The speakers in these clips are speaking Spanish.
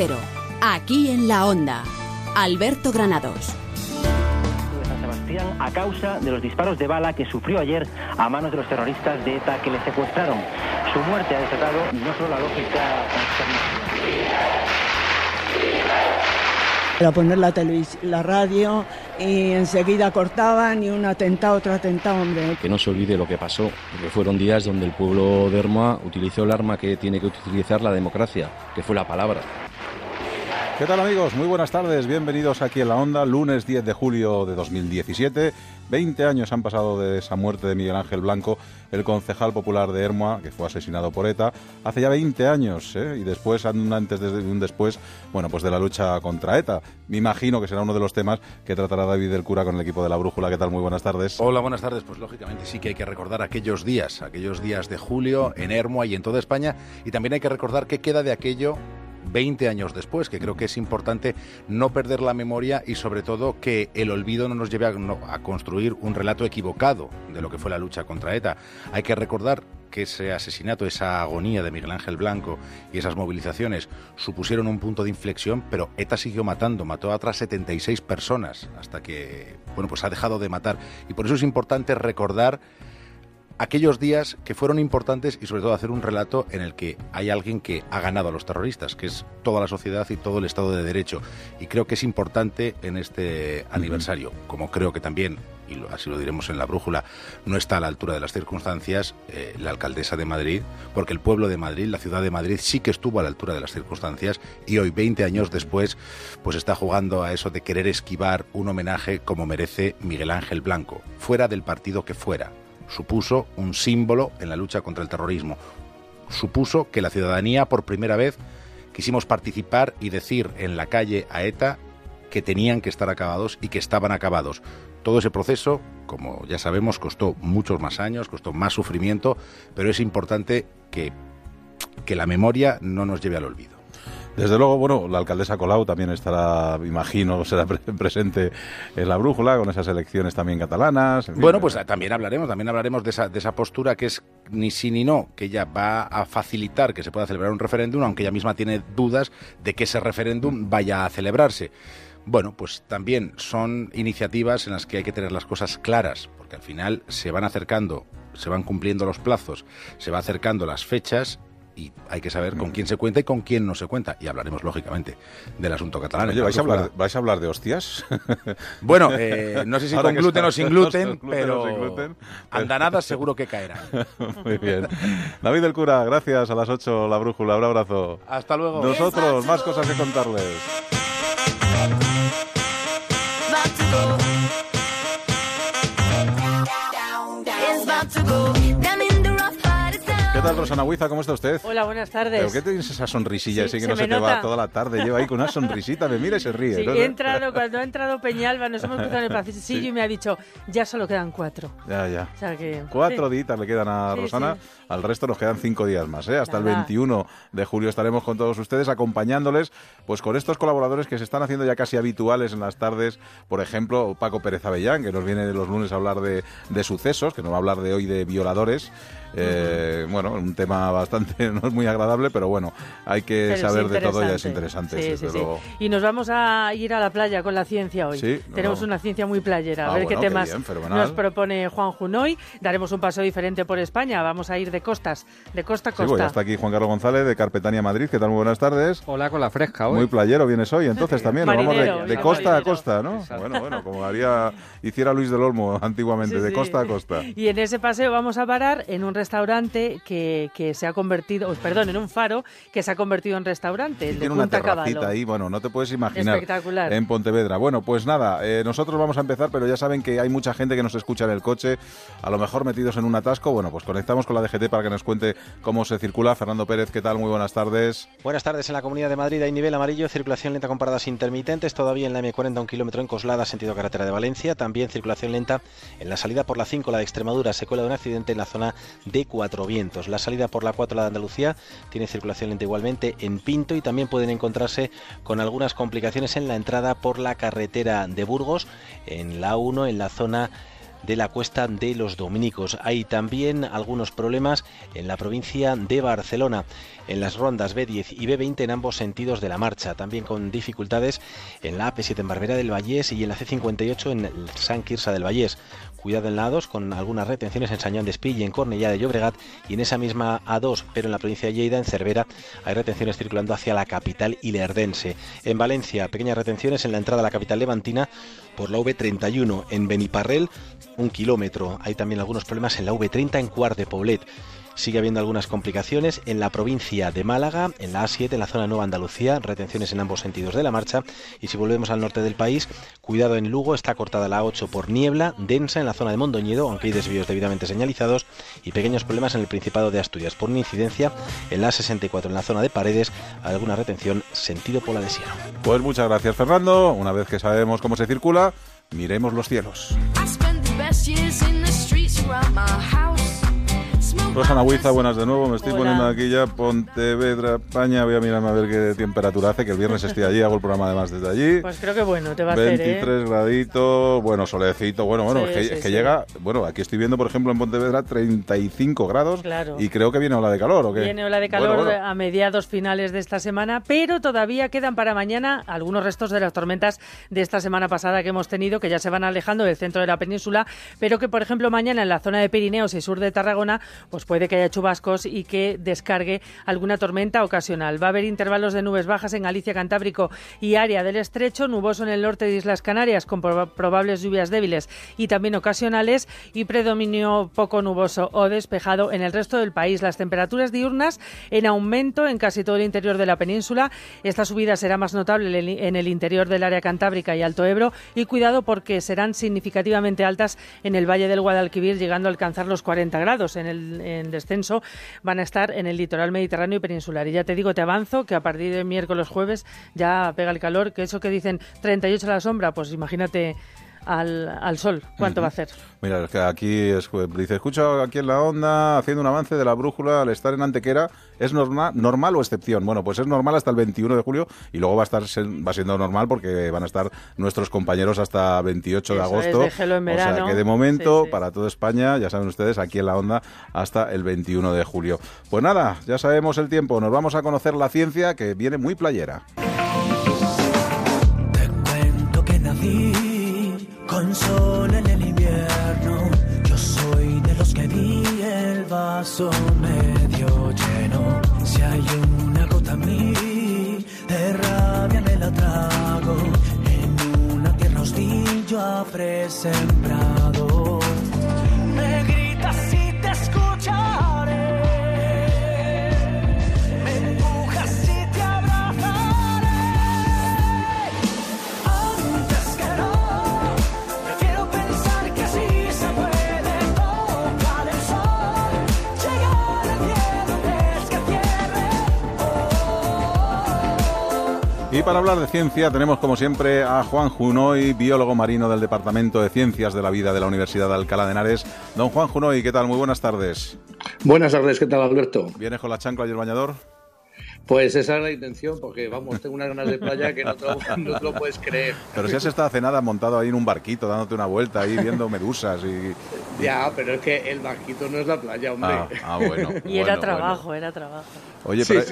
Cero, aquí en la Onda. Alberto Granados a causa de los disparos de bala que sufrió ayer a manos de los terroristas de ETA que le secuestraron. Su muerte ha desatado no solo la lógica Era poner la, la radio y enseguida cortaban y un atentado, otro atentado, hombre. Que no se olvide lo que pasó, porque fueron días donde el pueblo de Hermoa utilizó el arma que tiene que utilizar la democracia, que fue la palabra. ¿Qué tal amigos? Muy buenas tardes, bienvenidos aquí en la Onda, lunes 10 de julio de 2017. 20 años han pasado de esa muerte de Miguel Ángel Blanco, el concejal popular de Hermoa, que fue asesinado por ETA, hace ya 20 años, ¿eh? y después, antes de un después, bueno, pues de la lucha contra ETA. Me imagino que será uno de los temas que tratará David del Cura con el equipo de la Brújula. ¿Qué tal? Muy buenas tardes. Hola, buenas tardes. Pues lógicamente sí que hay que recordar aquellos días, aquellos días de julio en Hermoa y en toda España, y también hay que recordar qué queda de aquello 20 años después, que creo que es importante no perder la memoria y sobre todo que el olvido no nos lleve a, construir un relato equivocado de lo que fue la lucha contra ETA. Hay que recordar que ese asesinato, esa agonía de Miguel Ángel Blanco y esas movilizaciones supusieron un punto de inflexión, pero ETA siguió matando, mató a otras 76 personas hasta que, bueno, pues ha dejado de matar. Y por eso es importante recordar aquellos días que fueron importantes y sobre todo hacer un relato en el que hay alguien que ha ganado a los terroristas, que es toda la sociedad y todo el Estado de Derecho. Y creo que es importante en este aniversario, como creo que también, y así lo diremos en la brújula, no está a la altura de las circunstancias eh, la alcaldesa de Madrid, porque el pueblo de Madrid, la ciudad de Madrid, sí que estuvo a la altura de las circunstancias y hoy, 20 años después, pues está jugando a eso de querer esquivar un homenaje como merece Miguel Ángel Blanco, fuera del partido que fuera supuso un símbolo en la lucha contra el terrorismo. Supuso que la ciudadanía por primera vez quisimos participar y decir en la calle a ETA que tenían que estar acabados y que estaban acabados. Todo ese proceso, como ya sabemos, costó muchos más años, costó más sufrimiento, pero es importante que, que la memoria no nos lleve al olvido. Desde luego, bueno, la alcaldesa Colau también estará, imagino, será presente en la brújula con esas elecciones también catalanas. bueno, pues también hablaremos, también hablaremos de esa, de esa postura que es ni sí ni no, que ella va a facilitar que se pueda celebrar un referéndum, aunque ella misma tiene dudas de que ese referéndum vaya a celebrarse. Bueno, pues también son iniciativas en las que hay que tener las cosas claras, porque al final se van acercando, se van cumpliendo los plazos, se va acercando las fechas y hay que saber con quién se cuenta y con quién no se cuenta. Y hablaremos, lógicamente, del asunto catalán. Oye, ¿vais, a hablar, ¿vais a hablar de hostias? Bueno, eh, no sé si con gluten o sin gluten, pero gluten, andanadas seguro que caerán. Muy bien. David del Cura, gracias. A las 8, La Brújula. Un abrazo. Hasta luego. Nosotros, más cosas que contarles. Tal, Rosana Huiza? ¿Cómo está usted? Hola, buenas tardes. ¿Pero qué tienes esa sonrisilla así que no se, te va toda la tarde? Lleva ahí con una sonrisita, me mira y se ríe. Sí, he entrado, cuando ha entrado Peñalba, nos hemos cruzado en el pasillo y me ha dicho, ya solo quedan cuatro. Ya, ya. O sea que, cuatro días le quedan a Rosana, al resto nos quedan cinco días más, ¿eh? Hasta el 21 de julio estaremos con todos ustedes acompañándoles, pues con estos colaboradores que se están haciendo ya casi habituales en las tardes, por ejemplo, Paco Pérez Avellán, que nos viene los lunes a hablar de, de sucesos, que nos va a hablar de hoy de violadores. Eh, bueno, un tema bastante, no es muy agradable, pero bueno, hay que saber de todo y es interesante. Y nos vamos a ir a la playa con la ciencia hoy. Tenemos una ciencia muy playera. A ah, ver qué temas nos propone Juan Junoy. Daremos un paso diferente por España. Vamos a ir de costas, de costa a costa. Pues está aquí Juan Carlos González de Carpetania Madrid. ¿Qué tal? Muy buenas tardes. Hola, con la fresca hoy. Muy playero vienes hoy, entonces también. Nos vamos de, costa a costa, ¿no? Bueno, bueno, como haría, hiciera Luis del Olmo antiguamente, de costa a costa. Y en ese paseo vamos a parar en un restaurante que, que se ha convertido, perdón, en un faro que se ha convertido en restaurante. tiene una terracita ahí, bueno, no te puedes imaginar. Espectacular. En Pontevedra. Bueno, pues nada, eh, nosotros vamos a empezar, pero ya saben que hay mucha gente que nos escucha en el coche, a lo mejor metidos en un atasco. Bueno, pues conectamos con la DGT para que nos cuente cómo se circula. Fernando Pérez, ¿qué tal? Muy buenas tardes. Buenas tardes. En la Comunidad de Madrid hay nivel amarillo, circulación lenta con paradas intermitentes, todavía en la M40 un kilómetro en Coslada, sentido carretera de Valencia. También circulación lenta en la salida por la 5, la de Extremadura, secuela de un accidente en la zona de Cuatro Vientos. La salida por la 4, la de Andalucía, tiene circulación lenta igualmente en Pinto y también pueden encontrarse con algunas complicaciones en la entrada por la carretera de Burgos, en la 1, en la zona de la cuesta de los Dominicos. Hay también algunos problemas en la provincia de Barcelona, en las rondas B10 y B20 en ambos sentidos de la marcha, también con dificultades en la AP7 en Barbera del Vallés y en la C58 en San Quirsa del Vallés. Cuidado en la A2 con algunas retenciones en Sañón de Espill y en Cornellá de Llobregat y en esa misma A2, pero en la provincia de Lleida, en Cervera, hay retenciones circulando hacia la capital ilerdense. En Valencia, pequeñas retenciones en la entrada a la capital levantina por la V31. En Beniparrel, un kilómetro. Hay también algunos problemas en la V30 en Cuart de Poblet. Sigue habiendo algunas complicaciones en la provincia de Málaga, en la A7, en la zona Nueva Andalucía, retenciones en ambos sentidos de la marcha. Y si volvemos al norte del país, cuidado en Lugo, está cortada la A8 por niebla, densa en la zona de Mondoñedo, aunque hay desvíos debidamente señalizados, y pequeños problemas en el Principado de Asturias por una incidencia en la A64, en la zona de Paredes, alguna retención sentido por la lesión. Pues muchas gracias, Fernando. Una vez que sabemos cómo se circula, miremos los cielos. Rosana Huiza, buenas de nuevo. Me estoy poniendo aquí ya Pontevedra, España. Voy a mirarme a ver qué temperatura hace, que el viernes estoy allí, hago el programa además desde allí. Pues creo que bueno, te va a 23 hacer, ¿eh? graditos, bueno, solecito, bueno, bueno, es que, llega, bueno, aquí estoy viendo, por ejemplo, en Pontevedra 35 grados claro. y creo que viene ola de calor, ¿o qué? Viene ola de calor a mediados finales de esta semana, pero todavía quedan para mañana algunos restos de las tormentas de esta semana pasada que hemos tenido, que ya se van alejando del centro de la península, pero que, por ejemplo, mañana en la zona de Pirineos y sur de Tarragona, pues puede que haya chubascos y que descargue alguna tormenta ocasional. Va a haber intervalos de nubes bajas en Galicia, Cantábrico y área del estrecho, nuboso en el norte de Islas Canarias con probables lluvias débiles y también ocasionales y predominio poco nuboso o despejado en el resto del país. Las temperaturas diurnas en aumento en casi todo el interior de la península. Esta subida será más notable en el interior del área cantábrica y Alto Ebro y cuidado porque serán significativamente altas en el Valle del Guadalquivir llegando a alcanzar los 40 grados en el en descenso van a estar en el litoral mediterráneo y peninsular. Y ya te digo, te avanzo que a partir de miércoles, jueves ya pega el calor, que eso que dicen 38 a la sombra, pues imagínate al, al sol. ¿Cuánto va a hacer? Mira, es que aquí dice, escucho aquí en la onda haciendo un avance de la brújula al estar en Antequera. ¿Es normal, normal o excepción? Bueno, pues es normal hasta el 21 de julio y luego va a estar va siendo normal porque van a estar nuestros compañeros hasta 28 de agosto. o sea que de momento, para toda España, ya saben ustedes, aquí en la onda hasta el 21 de julio. Pues nada, ya sabemos el tiempo. Nos vamos a conocer la ciencia que viene muy playera. Sol en el invierno. Yo soy de los que vi el vaso medio lleno. Si hay una gota en mí, de rabia me la trago. En una tierra hostil yo habré sembrado. Me gritas si te escucharé. Para hablar de ciencia tenemos como siempre a Juan Junoy, biólogo marino del Departamento de Ciencias de la Vida de la Universidad de Alcalá de Henares. Don Juan Junoy, ¿qué tal? Muy buenas tardes. Buenas tardes, ¿qué tal Alberto? ¿Vienes con la chancla y el bañador? Pues esa es la intención, porque vamos, tengo unas ganas de playa que no te, lo, puedes creer. Pero si has estado hace nada montado ahí en un barquito, dándote una vuelta ahí, viendo medusas y... Ya, pero es que el barquito no es la playa, hombre. Ah, ah bueno. y era trabajo, era trabajo. Oye, pero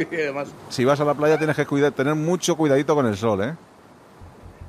si vas a la playa tienes que cuidar, tener mucho cuidadito con el sol, ¿eh?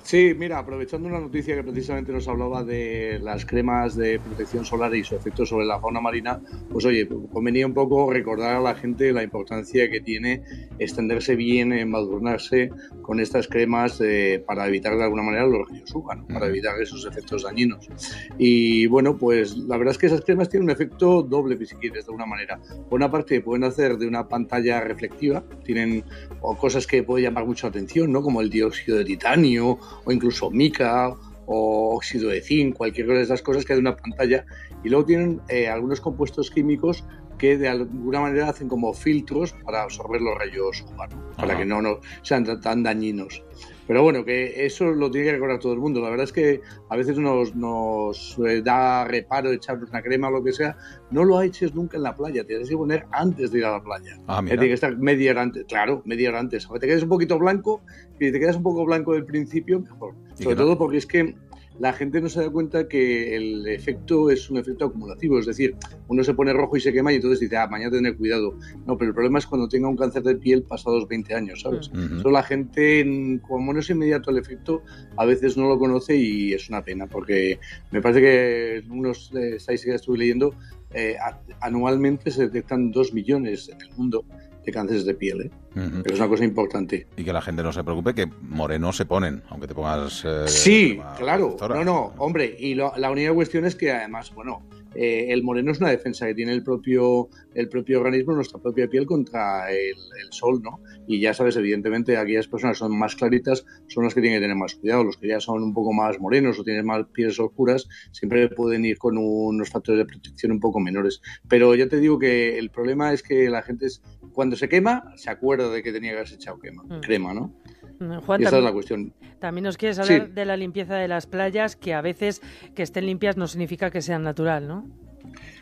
Sí, mira, aprovechando una noticia que precisamente nos hablaba de las cremas de protección solar y su efecto sobre la fauna marina, pues oye, convenía un poco recordar a la gente la importancia que tiene extenderse bien, embadurnarse con estas cremas eh, para evitar de alguna manera los rayos UVA, para evitar esos efectos dañinos. Y bueno, pues la verdad es que esas cremas tienen un efecto doble, si quieres, de alguna manera. Por una parte, pueden hacer de una pantalla reflectiva, tienen cosas que pueden llamar mucha atención, ¿no? Como el dióxido de titanio o incluso mica o óxido de zinc, cualquier cosa de esas cosas que hay de una pantalla. Y luego tienen eh, algunos compuestos químicos que de alguna manera hacen como filtros para absorber los rayos humanos, para que no, no sean tan dañinos. Pero bueno, que eso lo tiene que recordar todo el mundo. La verdad es que a veces nos, nos eh, da reparo echarnos una crema o lo que sea. No lo eches nunca en la playa. Tienes que poner antes de ir a la playa. Ah, Tiene que estar media hora antes. Claro, media hora antes. Aunque te quedes un poquito blanco y te quedas un poco blanco del principio, mejor. Sobre todo porque es que la gente no se da cuenta que el efecto es un efecto acumulativo, es decir, uno se pone rojo y se quema y entonces dice, ah, mañana tener cuidado. No, pero el problema es cuando tenga un cáncer de piel pasados 20 años, ¿sabes? Eso la gente, como no es inmediato el efecto, a veces no lo conoce y es una pena, porque me parece que unos estadísticas que estuve leyendo, eh, anualmente se detectan 2 millones en el mundo de cánceres de piel. ¿eh? Pero es una cosa importante. Y que la gente no se preocupe, que morenos se ponen, aunque te pongas... Eh, sí, claro. No, no, hombre. Y la única cuestión es que además, bueno, eh, el moreno es una defensa que tiene el propio, el propio organismo, nuestra propia piel contra el, sol, ¿no? Y ya sabes, evidentemente, aquellas personas que son más claritas son las que tienen que tener más cuidado. Los que ya son un poco más morenos o tienen más pieles oscuras, siempre pueden ir con unos factores de protección un poco menores. Pero ya te digo que el problema es que la gente, es, cuando se quema, se acuerda de que tenía que haberse echado quema, mm. crema, ¿no? Juan, esa es la cuestión. También nos quieres hablar de la limpieza de las playas, que a veces que estén limpias no significa que sean natural, ¿no?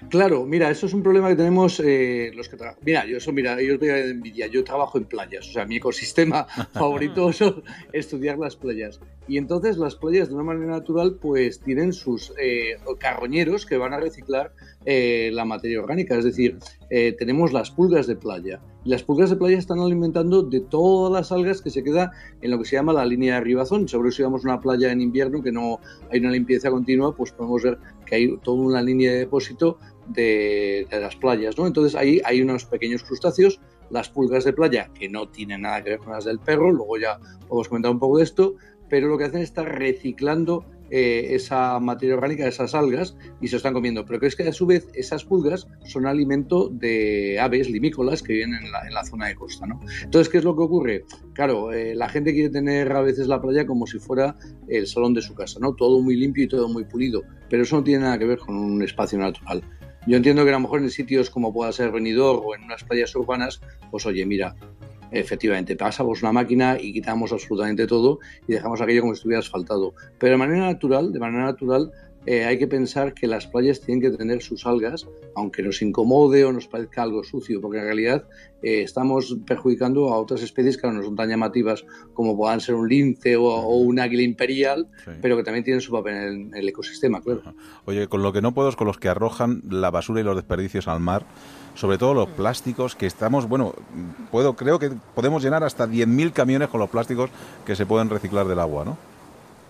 Claro, mira, eso es un problema que tenemos eh, los que trabajan. Mira, yo eso, mira, yo te de envidia, yo trabajo en playas, o sea, mi ecosistema favorito es estudiar las playas. Y entonces las playas de una manera natural pues tienen sus eh, carroñeros que van a reciclar eh, la materia orgánica, es decir, tenemos las pulgas de playa. Y las pulgas de playa están alimentando de todas las algas que se queda en lo que se llama la línea de ribazón. Que si vamos a una playa en invierno que no hay una limpieza continua, pues podemos ver que hay toda una línea de depósito de, las playas, ¿no? Entonces ahí hay unos pequeños crustáceos, las pulgas de playa, que no tienen nada que ver con las del perro, luego ya podemos comentar un poco de esto, pero lo que hacen es estar reciclando eh, esa materia orgánica, esas algas, y se están comiendo. Pero que es que a su vez esas pulgas son alimento de aves limícolas que viven en la, zona de costa. ¿no? Entonces, ¿qué es lo que ocurre? Claro, eh, la gente quiere tener a veces la playa como si fuera el salón de su casa, ¿no? Todo muy limpio y todo muy pulido, pero eso no tiene nada que ver con un espacio natural. Yo entiendo que a lo mejor en sitios como pueda ser Benidorm o en unas playas urbanas, pues oye, mira, efectivamente, pasamos una máquina y quitamos absolutamente todo y dejamos aquello como si estuviera asfaltado. Pero de manera natural, de manera natural, eh, hay que pensar que las playas tienen que tener sus algas, aunque nos incomode o nos parezca algo sucio, porque en realidad eh, estamos perjudicando a otras especies que no son tan llamativas como puedan ser un lince o, un águila imperial, pero que también tienen su papel en el, ecosistema, claro. Oye, con lo que no puedo es con los que arrojan la basura y los desperdicios al mar sobre todo los plásticos que estamos, bueno, puedo creo que podemos llenar hasta 10.000 camiones con los plásticos que se pueden reciclar del agua, ¿no?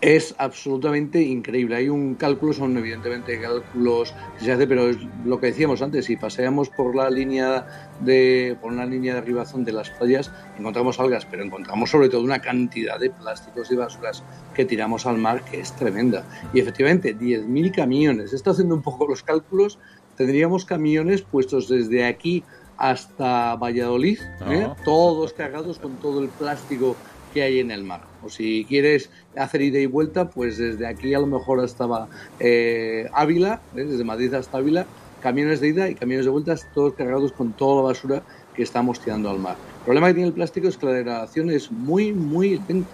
Es absolutamente increíble. Hay un cálculo, son evidentemente cálculos que se hace, pero es lo que decíamos antes, si paseamos por la línea de por una línea de arribazón de las playas, encontramos algas, pero encontramos sobre todo una cantidad de plásticos y basuras que tiramos al mar que es tremenda. Y efectivamente, 10.000 camiones. Está haciendo un poco los cálculos tendríamos camiones puestos desde aquí hasta Valladolid, ¿eh? todos cargados con todo el plástico que hay en el mar. O si quieres hacer ida y vuelta, pues desde aquí a lo mejor hasta eh, Ávila, desde Madrid hasta Ávila, camiones de ida y camiones de vuelta, todos cargados con toda la basura que estamos tirando al mar. El problema que tiene el plástico es que la degradación es muy, muy lenta.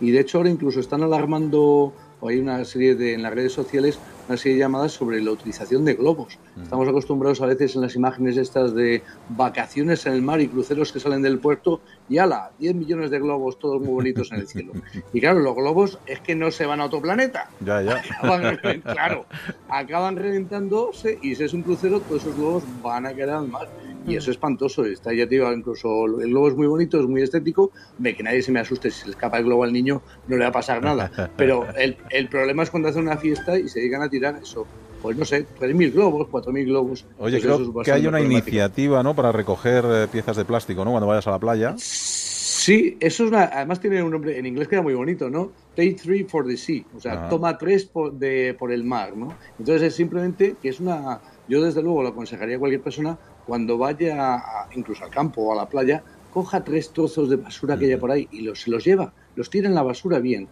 Y de hecho ahora incluso están alarmando, o hay una serie de, en las redes sociales, una serie de llamadas sobre la utilización de globos. Estamos acostumbrados a veces en las imágenes estas de vacaciones en el mar y cruceros que salen del puerto y ala, 10 millones de globos todos muy bonitos en el cielo. Y claro, los globos es que no se van a otro planeta. Ya, ya. claro, acaban reventándose y si es un crucero, todos esos globos van a quedar al mar. Y eso es espantoso. Está, ya te digo, incluso el globo es muy bonito, es muy estético. Que nadie se me asuste. Si se escapa el globo al niño, no le va a pasar nada. Pero el, el problema es cuando hacen una fiesta y se dedican a tirar eso pues no sé, 3.000 globos, 4.000 globos. Oye, pues creo que hay una iniciativa, ¿no?, para recoger eh, piezas de plástico, ¿no?, cuando vayas a la playa. Sí, eso es una, además tiene un nombre, en inglés queda muy bonito, ¿no? Take three for the sea, o sea, toma tres por, de, por el mar, ¿no? Entonces es simplemente que es una, yo desde luego lo aconsejaría a cualquier persona cuando vaya incluso al campo o a la playa, coja tres trozos de basura que haya por ahí y los, se los lleva, los tira en la basura bien,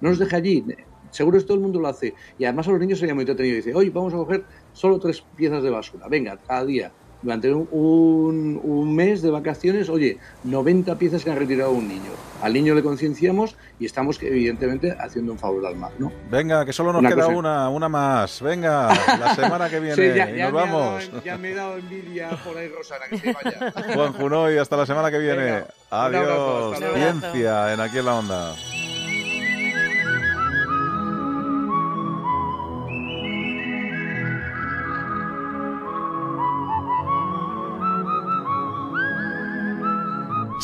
no los deja allí, Seguro que todo el mundo lo hace. Y además a los niños sería muy entretenido. Dice, oye, vamos a coger solo tres piezas de basura. Venga, cada día. Durante un, un, mes de vacaciones, oye, 90 piezas que han retirado un niño. Al niño le concienciamos y estamos, evidentemente, haciendo un favor al mar, ¿no? Venga, que solo nos queda una, una más. Venga, la semana que viene. y nos vamos. ya me he dado envidia por ahí, Rosana, que se vaya. Juan Junoy, hasta la semana que viene. Adiós. Ciencia en Aquí en la Onda.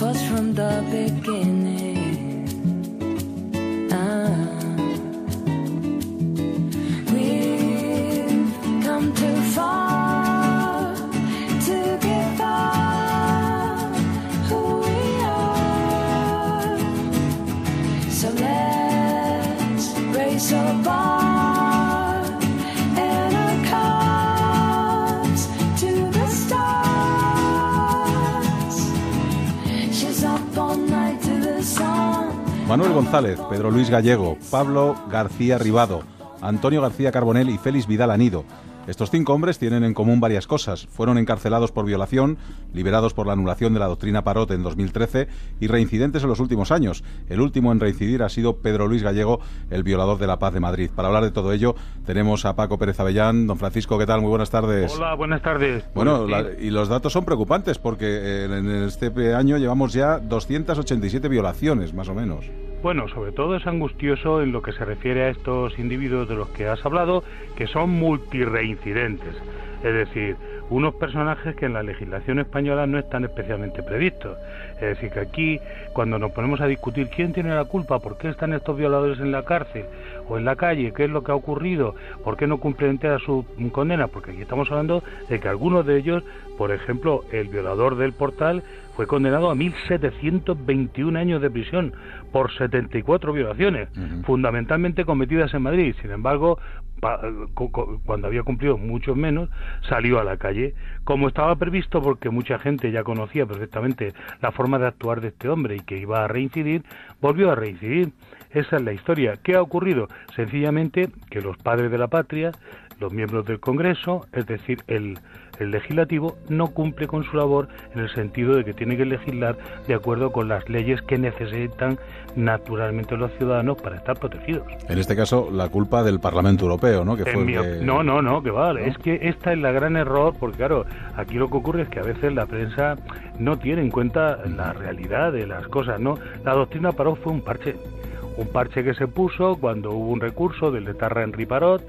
first from the beginning. Manuel González, Pedro Luis Gallego, Pablo García Ribado, Antonio García Carbonel y Félix Vidal Anido. Estos cinco hombres tienen en común varias cosas. Fueron encarcelados por violación, liberados por la anulación de la doctrina Parot en 2013 y reincidentes en los últimos años. El último en reincidir ha sido Pedro Luis Gallego, el violador de la paz de Madrid. Para hablar de todo ello tenemos a Paco Pérez Avellán. Don Francisco, ¿qué tal? Muy buenas tardes. Hola, buenas tardes. Bueno, y los datos son preocupantes porque eh, en este año llevamos ya 287 violaciones, más o menos. Bueno, sobre todo es angustioso en lo que se refiere a estos individuos de los que has hablado, que son multireincidentes. Es decir, unos personajes que en la legislación española no están especialmente previstos. Es decir, que aquí, cuando nos ponemos a discutir quién tiene la culpa, por qué están estos violadores en la cárcel o en la calle, qué es lo que ha ocurrido, por qué no cumplen entera su condena, porque aquí estamos hablando de que algunos de ellos, por ejemplo, el violador del portal, fue condenado a 1.721 años de prisión por 74 violaciones, fundamentalmente cometidas en Madrid. Sin embargo, cuando había cumplido mucho menos, salió a la calle, como estaba previsto porque mucha gente ya conocía perfectamente la forma de actuar de este hombre y que iba a reincidir, volvió a reincidir. Esa es la historia. ¿Qué ha ocurrido? Sencillamente que los padres de la patria, los miembros del Congreso, es decir, el, el legislativo no cumple con su labor en el sentido de que tiene que legislar de acuerdo con las leyes que necesitan naturalmente los ciudadanos para estar protegidos. En este caso, la culpa del Parlamento Europeo, ¿no? Que fue No, no, no, que vale. Es que esta es la gran error, porque claro, aquí lo que ocurre es que a veces la prensa no tiene en cuenta la realidad de las cosas, ¿no? La doctrina Parot fue un parche un parche que se puso cuando hubo un recurso del etarra Henry Parot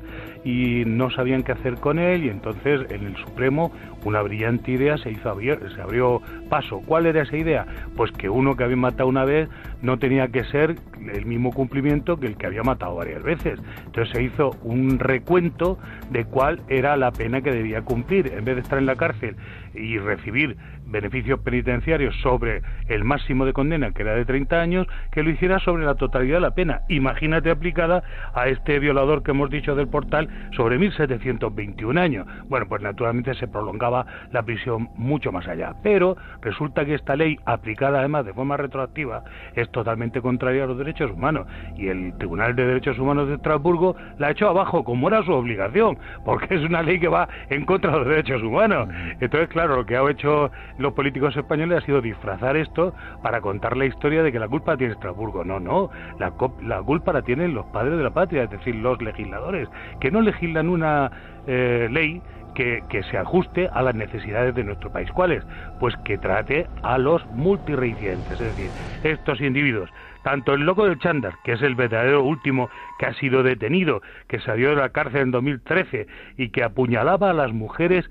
y no sabían qué hacer con él y entonces en el Supremo una brillante idea se hizo se abrió paso. ¿Cuál era esa idea? Pues que uno que había matado una vez no tenía que ser el mismo cumplimiento que el que había matado varias veces. Entonces se hizo un recuento de cuál era la pena que debía cumplir. En vez de estar en la cárcel y recibir beneficios penitenciarios sobre el máximo de condena, que era de 30 años, que lo hiciera sobre la totalidad de la pena. Imagínate aplicada a este violador que hemos dicho del portal sobre 1.721 años. Bueno, pues naturalmente se prolongaba la prisión mucho más allá. Pero resulta que esta ley, aplicada además de forma retroactiva, es totalmente contraria a los derechos humanos. Y el Tribunal de Derechos Humanos de Estrasburgo la ha hecho abajo, como era su obligación, porque es una ley que va en contra de los derechos humanos. Entonces, claro, lo que ha hecho los políticos españoles ha sido disfrazar esto para contar la historia de que la culpa tiene Estrasburgo. No, no, la, la culpa la tienen los padres de la patria, es decir, los legisladores, que no legislan una eh, ley que, se ajuste a las necesidades de nuestro país. ¿Cuáles? Pues que trate a los multireincidentes, es decir, estos individuos. Tanto el loco del Chandar, que es el verdadero último que ha sido detenido, que salió de la cárcel en 2013 y que apuñalaba a las mujeres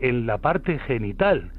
en la parte genital,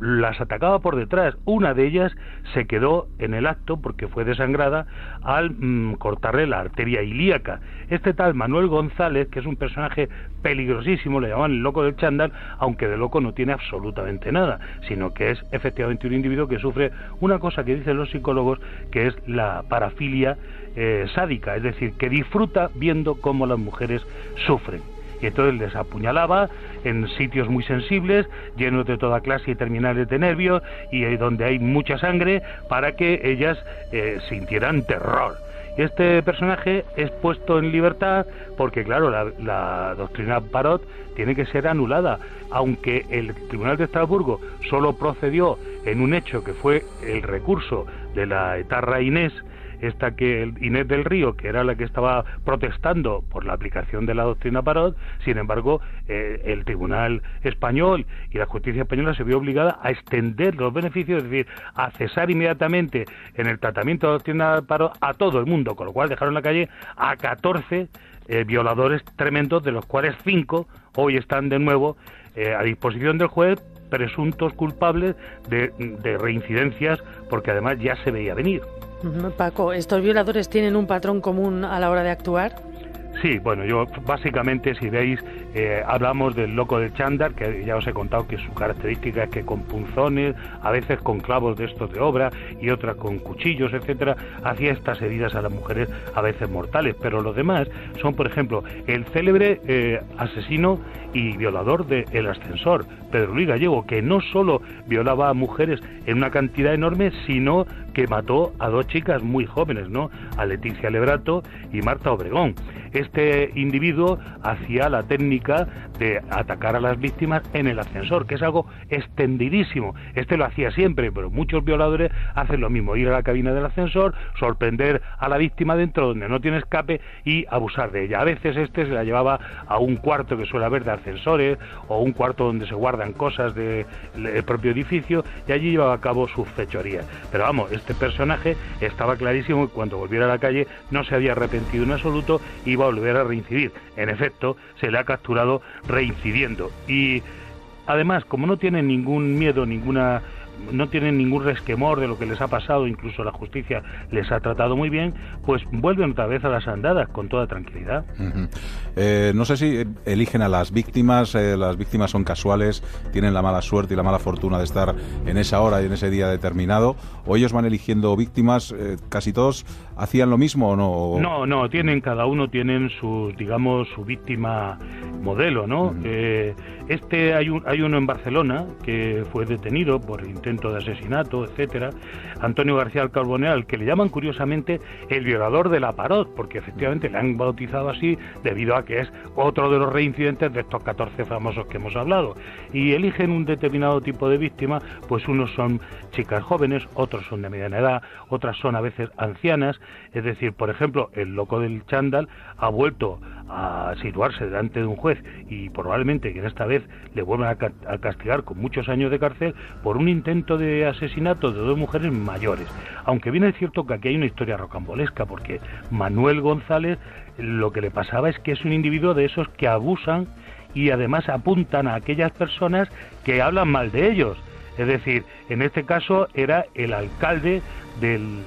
las atacaba por detrás. Una de ellas se quedó en el acto porque fue desangrada al mm, cortarle la arteria ilíaca. Este tal Manuel González, que es un personaje peligrosísimo, le llaman el loco del chándal, aunque de loco no tiene absolutamente nada, sino que es efectivamente un individuo que sufre una cosa que dicen los psicólogos, que es la parafilia eh, sádica, es decir, que disfruta viendo cómo las mujeres sufren y entonces les apuñalaba en sitios muy sensibles, llenos de toda clase y terminales de nervios y donde hay mucha sangre para que ellas eh, sintieran terror. Este personaje es puesto en libertad porque, claro, la, doctrina Parot tiene que ser anulada, aunque el Tribunal de Estrasburgo solo procedió en un hecho que fue el recurso de la etarra Inés esta que Inés del Río, que era la que estaba protestando por la aplicación de la doctrina Parot, sin embargo, eh, el Tribunal español y la justicia española se vio obligada a extender los beneficios, es decir, a cesar inmediatamente en el tratamiento de la doctrina Parot a todo el mundo, con lo cual dejaron la calle a 14 eh, violadores tremendos, de los cuales 5 hoy están de nuevo eh, a disposición del juez presuntos culpables de reincidencias, porque además ya se veía venir. Paco, ¿estos violadores tienen un patrón común a la hora de actuar? Sí, bueno, yo básicamente, si veis, eh, hablamos del loco de Chandar, que ya os he contado que su característica es que con punzones, a veces con clavos de estos de obra y otras con cuchillos, etcétera, hacía estas heridas a las mujeres a veces mortales. Pero los demás son, por ejemplo, el célebre eh, asesino y violador del ascensor, Pedro Luis Gallego, que no solo violaba a mujeres en una cantidad enorme, sino que mató a dos chicas muy jóvenes, ¿no? A Leticia Lebrato y Marta Obregón. Este individuo hacía la técnica de atacar a las víctimas en el ascensor, que es algo extendidísimo. Este lo hacía siempre, pero muchos violadores hacen lo mismo, ir a la cabina del ascensor, sorprender a la víctima dentro donde no tiene escape y abusar de ella. A veces este se la llevaba a un cuarto que suele haber de ascensores o un cuarto donde se guardan cosas del propio edificio y allí llevaba a cabo sus fechorías. Pero vamos, personaje estaba clarísimo que cuando volviera a la calle no se había arrepentido en absoluto y iba a volver a reincidir. En efecto, se le ha capturado reincidiendo. Y además, como no tiene ningún miedo, ninguna no tienen ningún resquemor de lo que les ha pasado, incluso la justicia les ha tratado muy bien, pues vuelven otra vez a las andadas con toda tranquilidad. Eh, no sé si eligen a las víctimas, eh, las víctimas son casuales, tienen la mala suerte y la mala fortuna de estar en esa hora y en ese día determinado, o ellos van eligiendo víctimas, eh, casi todos hacían lo mismo o no? No, no, tienen, cada uno tienen su, digamos, su víctima modelo, ¿no? Este hay, un, hay uno en Barcelona que fue detenido por intento de asesinato, etcétera. Antonio García Carbonell, que le llaman curiosamente el violador de la Parot, porque efectivamente le han bautizado así debido a que es otro de los reincidentes de estos 14 famosos que hemos hablado. Y eligen un determinado tipo de víctima, pues unos son chicas jóvenes, otros son de mediana edad, otras son a veces ancianas, es decir, por ejemplo, el loco del chándal ha vuelto a situarse delante de un juez y probablemente que esta vez le vuelvan a, castigar con muchos años de cárcel por un intento de asesinato de dos mujeres mayores. Aunque bien es cierto que aquí hay una historia rocambolesca, porque Manuel González lo que le pasaba es que es un individuo de esos que abusan y además apuntan a aquellas personas que hablan mal de ellos. Es decir, en este caso era el alcalde del,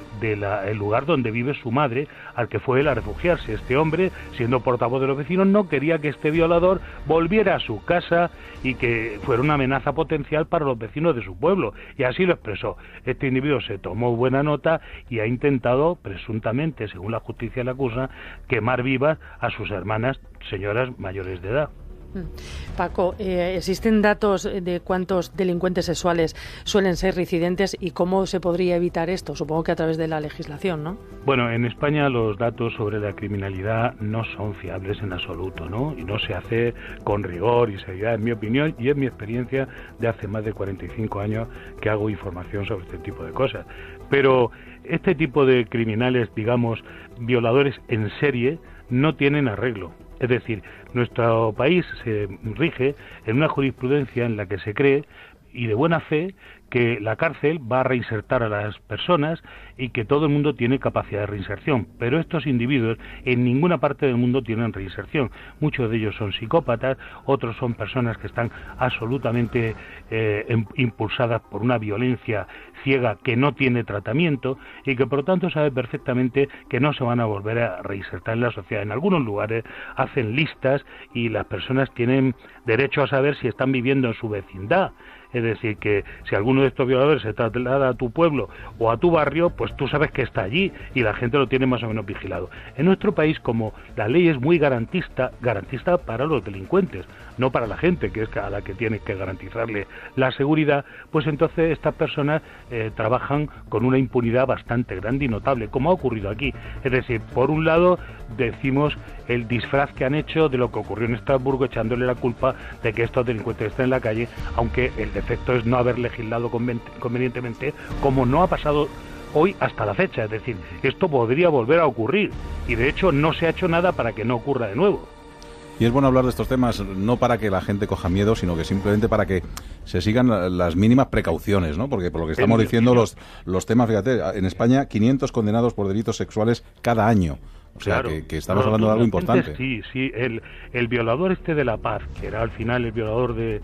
lugar donde vive su madre, al que fue él a refugiarse. Este hombre, siendo portavoz de los vecinos, no quería que este violador volviera a su casa y que fuera una amenaza potencial para los vecinos de su pueblo. Y así lo expresó. Este individuo se tomó buena nota y ha intentado, presuntamente, según la justicia le acusa, quemar vivas a sus hermanas, señoras mayores de edad. Mm. Paco, eh, ¿existen datos de cuántos delincuentes sexuales suelen ser reincidentes y cómo se podría evitar esto? Supongo que a través de la legislación, ¿no? Bueno, en España los datos sobre la criminalidad no son fiables en absoluto, ¿no? Y no se hace con rigor y seriedad, en mi opinión y en mi experiencia de hace más de 45 años que hago información sobre este tipo de cosas. Pero este tipo de criminales, digamos, violadores en serie, no tienen arreglo. Es decir, nuestro país se rige en una jurisprudencia en la que se cree y de buena fe que la cárcel va a reinsertar a las personas y que todo el mundo tiene capacidad de reinserción. Pero estos individuos en ninguna parte del mundo tienen reinserción. Muchos de ellos son psicópatas, otros son personas que están absolutamente eh, em, impulsadas por una violencia ciega que no tiene tratamiento y que por lo tanto sabe perfectamente que no se van a volver a reinsertar en la sociedad. En algunos lugares hacen listas y las personas tienen derecho a saber si están viviendo en su vecindad Es decir, que si alguno de estos violadores se traslada a tu pueblo o a tu barrio, pues tú sabes que está allí y la gente lo tiene más o menos vigilado. En nuestro país, como la ley es muy garantista, garantista para los delincuentes, no para la gente, que es a la que tienes que garantizarle la seguridad, pues entonces estas personas eh, trabajan con una impunidad bastante grande y notable, como ha ocurrido aquí. Es decir, por un lado decimos el disfraz que han hecho de lo que ocurrió en Estrasburgo, echándole la culpa de que estos delincuentes estén en la calle, aunque el defecto es no haber legislado convenientemente, como no ha pasado hoy hasta la fecha. Es decir, esto podría volver a ocurrir y de hecho no se ha hecho nada para que no ocurra de nuevo. Y es bueno hablar de estos temas no para que la gente coja miedo, sino que simplemente para que se sigan las mínimas precauciones, ¿no? Porque por lo que estamos diciendo los, los temas, fíjate, en España 500 condenados por delitos sexuales cada año. O sea, que, estamos hablando de algo importante. Sí, sí, el, el violador este de La Paz, que era al final el violador de,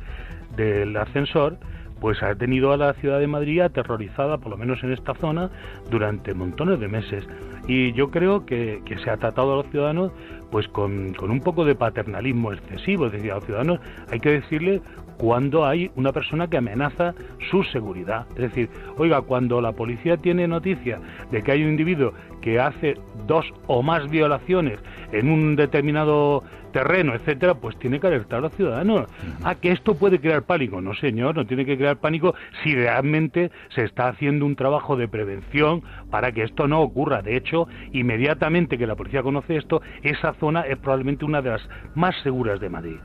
del ascensor, pues ha tenido a la ciudad de Madrid aterrorizada, por lo menos en esta zona, durante montones de meses. Y yo creo que, que se ha tratado a los ciudadanos pues con, con, un poco de paternalismo excesivo. Es decir, a los ciudadanos hay que decirle cuando hay una persona que amenaza su seguridad. Es decir, oiga, cuando la policía tiene noticia de que hay un individuo que hace dos o más violaciones en un determinado terreno, etcétera, pues tiene que alertar a los ciudadanos. A que esto puede crear pánico. No, señor, no tiene que crear pánico si realmente se está haciendo un trabajo de prevención para que esto no ocurra. De hecho, inmediatamente que la policía conoce esto, esa zona es probablemente una de las más seguras de Madrid.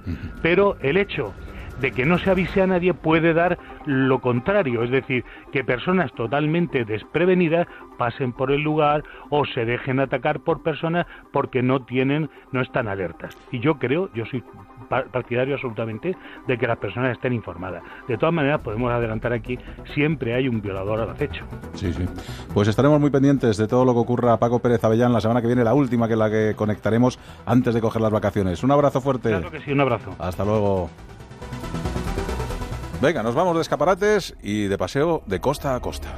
Pero el hecho de que no se avise a nadie puede dar lo contrario, es decir, que personas totalmente desprevenidas pasen por el lugar o se dejen atacar por personas porque no tienen, no están alertas. Y yo creo, yo soy partidario absolutamente de que las personas estén informadas. De todas maneras, podemos adelantar aquí, siempre hay un violador al acecho. Sí, sí. Pues estaremos muy pendientes de todo lo que ocurra a Paco Pérez Avellán la semana que viene, la última que la que conectaremos antes de coger las vacaciones. Un abrazo fuerte. Claro que sí, un abrazo. Hasta luego. Venga, nos vamos de escaparates y de paseo de costa a costa.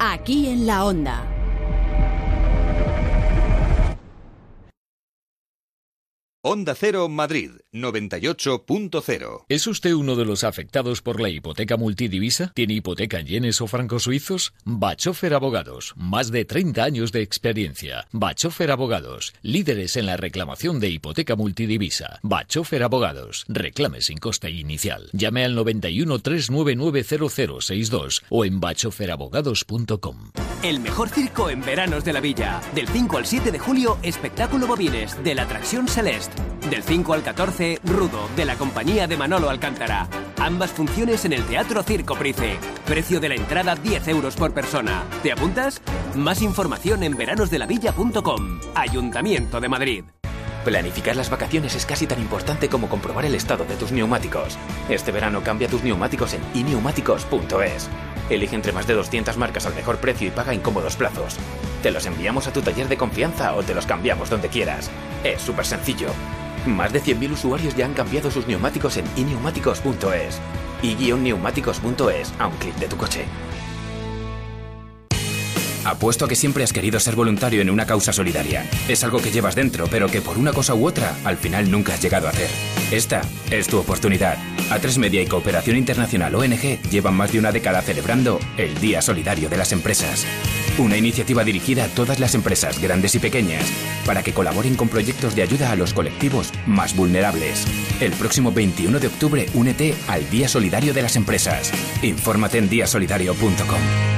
Aquí en la onda. Onda Cero Madrid 98.0. ¿Es usted uno de los afectados por la hipoteca multidivisa? ¿Tiene hipoteca en yenes o francos suizos? Bachofer Abogados, más de 30 años de experiencia. Bachofer Abogados, líderes en la reclamación de hipoteca multidivisa. Bachofer Abogados, reclame sin coste inicial. Llame al 91 399 0062 o en bachoferabogados.com. El mejor circo en veranos de la villa. Del 5 al 7 de julio, espectáculo bobines de la atracción Celeste. Del 5 al 14, Rudo, de la compañía de Manolo Alcántara. Ambas funciones en el Teatro Circo Price. Precio de la entrada 10 euros por persona. ¿Te apuntas? Más información en veranosdelavilla.com. Ayuntamiento de Madrid. Planificar las vacaciones es casi tan importante como comprobar el estado de tus neumáticos. Este verano cambia tus neumáticos en ineumáticos.es. Elige entre más de 200 marcas al mejor precio y paga en cómodos plazos. Te los enviamos a tu taller de confianza o te los cambiamos donde quieras. Es súper sencillo. Más de 100.000 usuarios ya han cambiado sus neumáticos en ineumáticos.es y neumáticos.es a un clic de tu coche. Apuesto a que siempre has querido ser voluntario en una causa solidaria. Es algo que llevas dentro, pero que por una cosa u otra, al final nunca has llegado a hacer. Esta es tu oportunidad. A3 Media y Cooperación Internacional ONG llevan más de una década celebrando el Día Solidario de las Empresas. Una iniciativa dirigida a todas las empresas, grandes y pequeñas, para que colaboren con proyectos de ayuda a los colectivos más vulnerables. El próximo 21 de octubre únete al Día Solidario de las Empresas. Infórmate en diasolidario.com.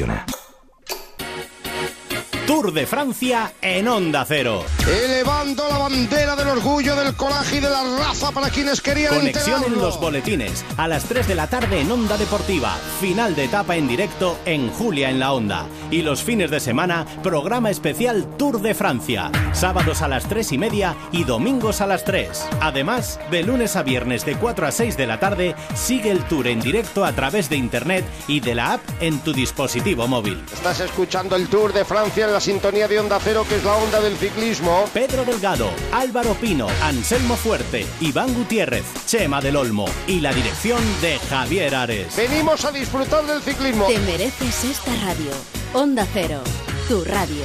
よね。Tour de Francia en Onda Cero. Elevando la bandera del orgullo, del coraje y de la raza para quienes querían Conexión en los boletines. A las 3 de la tarde en Onda Deportiva. Final de etapa en directo en Julia en la Onda. Y los fines de semana, programa especial Tour de Francia. Sábados a las 3 y media y domingos a las 3. Además, de lunes a viernes de 4 a 6 de la tarde, sigue el tour en directo a través de internet y de la app en tu dispositivo móvil. Estás escuchando el Tour de Francia en la sintonía de Onda Cero, que es la onda del ciclismo. Pedro Delgado, Álvaro Pino, Anselmo Fuerte, Iván Gutiérrez, Chema del Olmo y la dirección de Javier Ares. Venimos a disfrutar del ciclismo. Te mereces esta radio. Onda Cero, tu radio.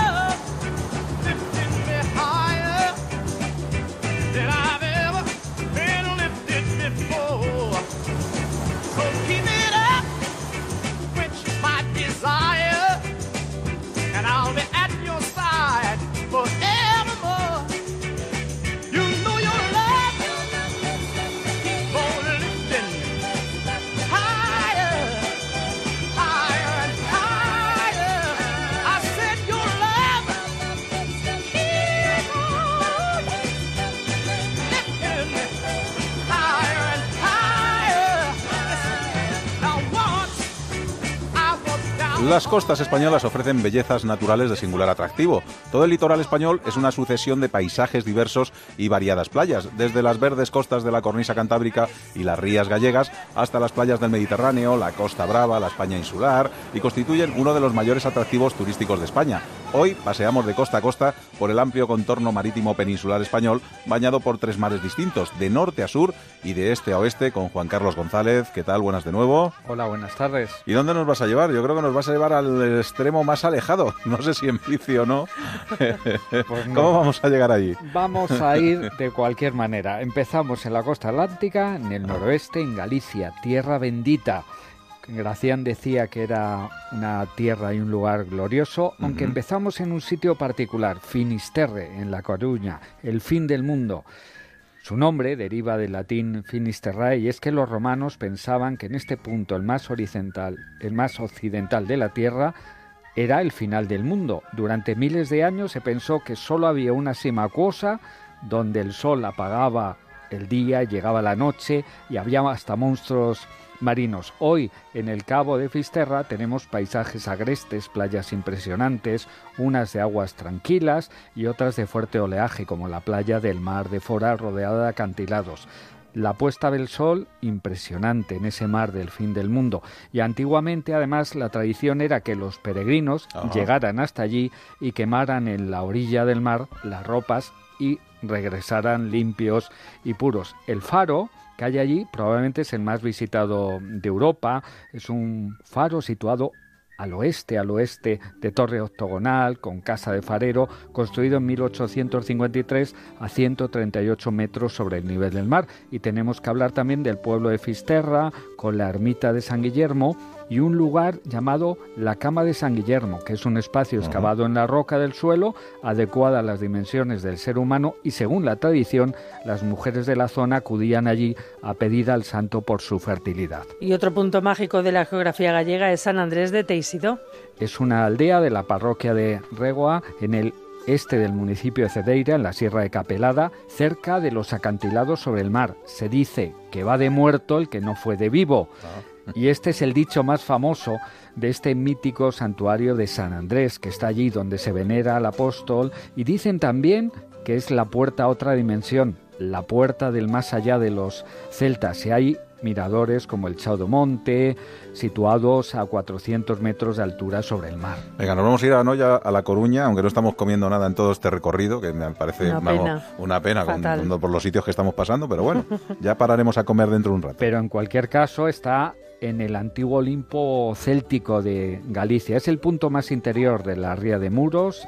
Las costas españolas ofrecen bellezas naturales de singular atractivo. Todo el litoral español es una sucesión de paisajes diversos y variadas playas, desde las verdes costas de la cornisa cantábrica y las rías gallegas hasta las playas del Mediterráneo, la Costa Brava, la España insular y constituyen uno de los mayores atractivos turísticos de España. Hoy paseamos de costa a costa por el amplio contorno marítimo peninsular español, bañado por tres mares distintos, de norte a sur y de este a oeste, con Juan Carlos González. ¿Qué tal? Buenas de nuevo. Hola, buenas tardes. ¿Y dónde nos vas a llevar? Yo creo que nos vas a llevar al extremo más alejado. No sé si en bici o no. Pues ¿Cómo vamos a llegar allí? Vamos a ir de cualquier manera. Empezamos en la costa atlántica, en el noroeste, en Galicia, tierra bendita. Gracián decía que era una tierra y un lugar glorioso, aunque empezamos en un sitio particular, Finisterre, en La Coruña, el fin del mundo. Su nombre deriva del latín Finisterrae y es que los romanos pensaban que en este punto, el más horizontal, el más occidental de la Tierra, era el final del mundo. Durante miles de años se pensó que solo había una cima acuosa donde el sol apagaba el día, llegaba la noche y había hasta monstruos marinos. Hoy en el Cabo de Fisterra tenemos paisajes agrestes, playas impresionantes, unas de aguas tranquilas y otras de fuerte oleaje como la playa del Mar de Fora rodeada de acantilados. La puesta del sol impresionante en ese mar del fin del mundo. Y antiguamente además la tradición era que los peregrinos llegaran hasta allí y quemaran en la orilla del mar las ropas y regresaran limpios y puros. El faro que hay allí probablemente es el más visitado de Europa. Es un faro situado al oeste, al oeste de Torre Octogonal, con casa de farero, construido en 1853 a 138 metros sobre el nivel del mar. Y tenemos que hablar también del pueblo de Fisterra, con la ermita de San Guillermo, y un lugar llamado la Cama de San Guillermo, que es un espacio excavado en la roca del suelo, adecuada a las dimensiones del ser humano y según la tradición, las mujeres de la zona acudían allí a pedir al santo por su fertilidad. Y otro punto mágico de la geografía gallega es San Andrés de Teixido. Es una aldea de la parroquia de Regoa en el este del municipio de Cedeira, en la Sierra de Capelada, cerca de los acantilados sobre el mar. Se dice que va de muerto el que no fue de vivo. Ah. Y este es el dicho más famoso de este mítico santuario de San Andrés, que está allí donde se venera al apóstol, y dicen también que es la puerta a otra dimensión, la puerta del más allá de los celtas. Y hay miradores como el Chao Monte, situados a 400 metros de altura sobre el mar. Venga, nos vamos a ir a Noya, a La Coruña, aunque no estamos comiendo nada en todo este recorrido, que me parece una pena, por los sitios que estamos pasando, pero bueno, ya pararemos a comer dentro de un rato. Pero en cualquier caso está en el antiguo Olimpo céltico de Galicia. Es el punto más interior de la ría de Muros,